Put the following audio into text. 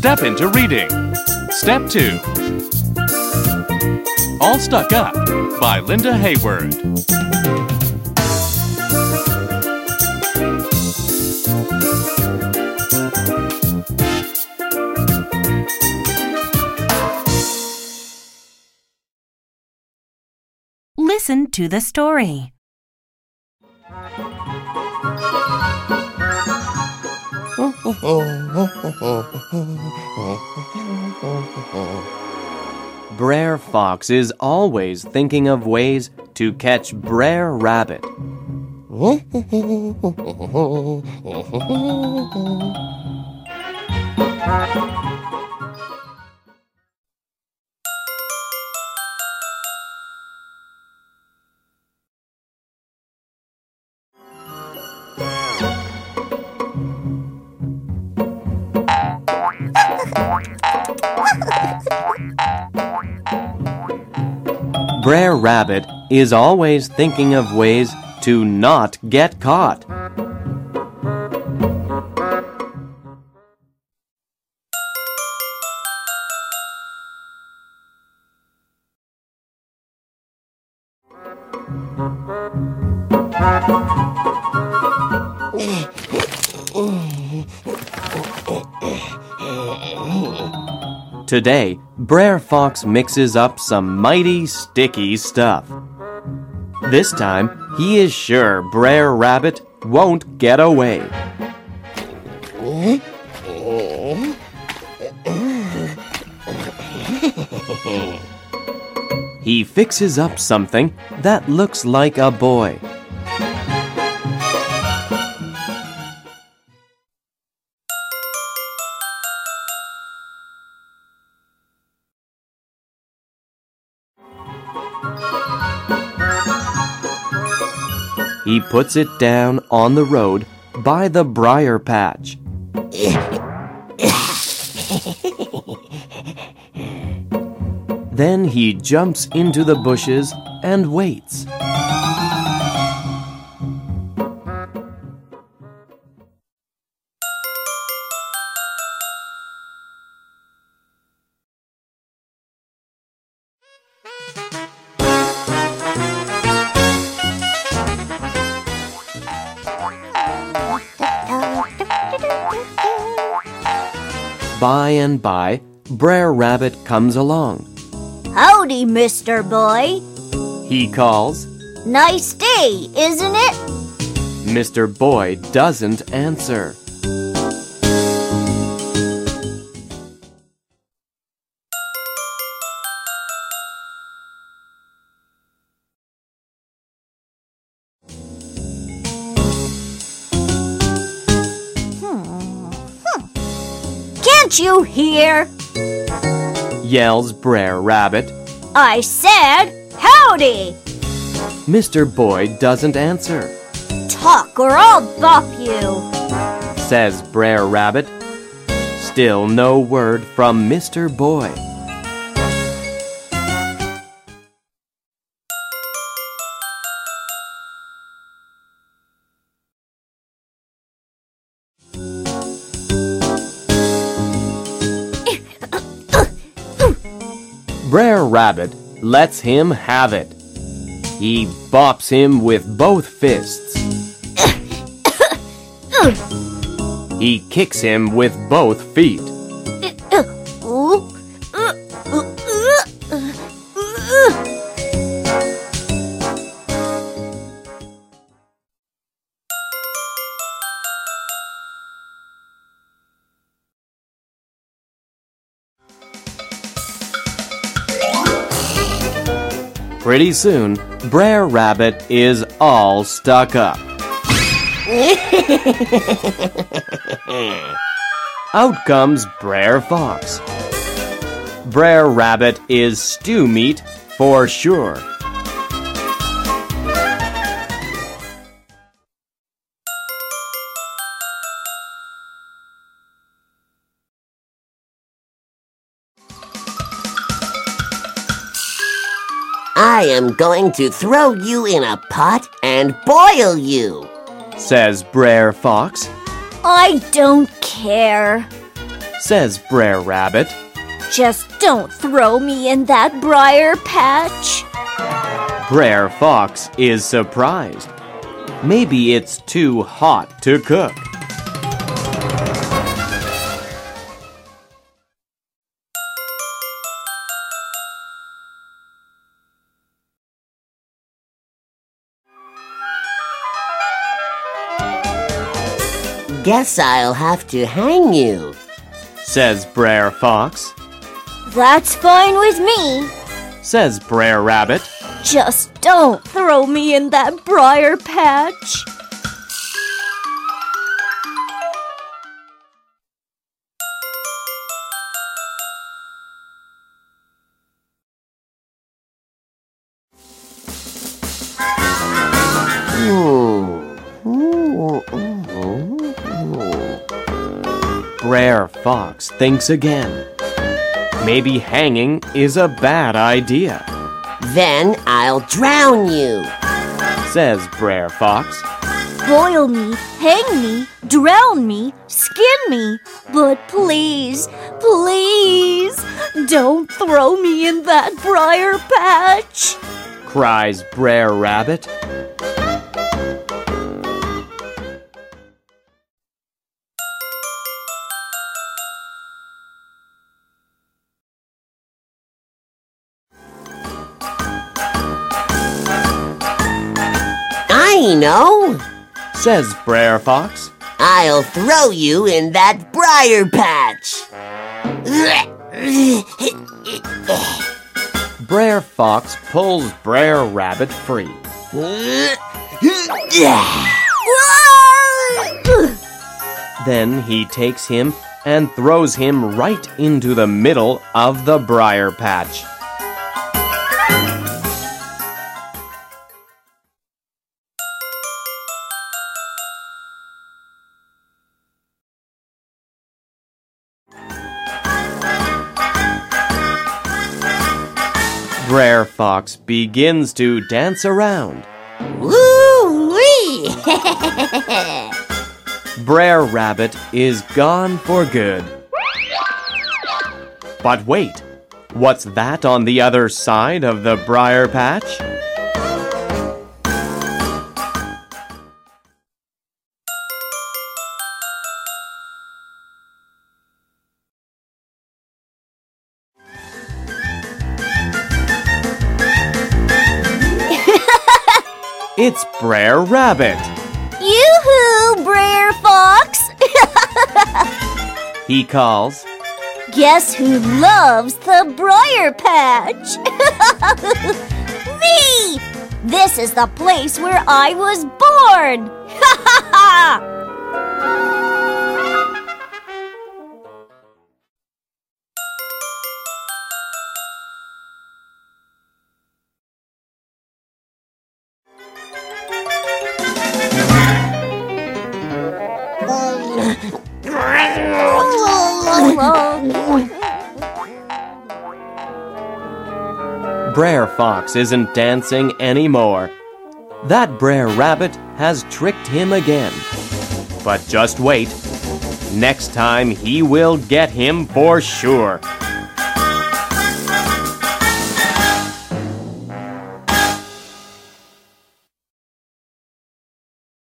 Step into reading. Step 2. All Stuck Up by Linda Hayward. Listen to the story. Brer Fox is always thinking of ways to catch Brer Rabbit. Brer Rabbit is always thinking of ways to not get caught. Today, Brer Fox mixes up some mighty sticky stuff. This time, he is sure Brer Rabbit won't get away. He fixes up something that looks like a boy. He puts it down on the road by the briar patch. then he jumps into the bushes and waits. By and by, Brer Rabbit comes along. Howdy, Mr. Boy. He calls. Nice day, isn't it? Mr. Boy doesn't answer. Can't you hear? Yells Brer Rabbit. I said howdy. Mr. Boy doesn't answer. Talk or I'll bop you. Says Brer Rabbit. Still no word from Mr. Boy. Brer Rabbit lets him have it. He bops him with both fists. he kicks him with both feet. Pretty soon, Brer Rabbit is all stuck up. Out comes Brer Fox. Brer Rabbit is stew meat for sure. I am going to throw you in a pot and boil you. Says Brer Fox. I don't care. says Brer Rabbit. Just don't throw me in that briar patch. Brer Fox is surprised. Maybe it's too hot to cook. Guess I'll have to hang you. says Brer Fox. That's fine with me. Says Brer Rabbit. Just don't throw me in that briar patch. Brer Fox thinks again. Maybe hanging is a bad idea, Then I'll drown you. says Brer Fox. Boil me, hang me, drown me, skin me. But please, please, don't throw me in that briar patch. cries Brer Rabbit. No. says Brer Fox. I'll throw you in that briar patch. Brer Fox pulls Brer Rabbit free. Then he takes him and throws him right into the middle of the briar patch. Brer Fox begins to dance around. Woo-wee! Brer Rabbit is gone for good. But wait, what's that on the other side of the briar patch? It's Brer Rabbit. Yoo-hoo, Brer Fox! He calls. Guess who loves the briar patch? Me! This is the place where I was born! Ha ha ha! Brer Fox isn't dancing anymore. That Brer Rabbit has tricked him again. But just wait. Next time he will get him for sure.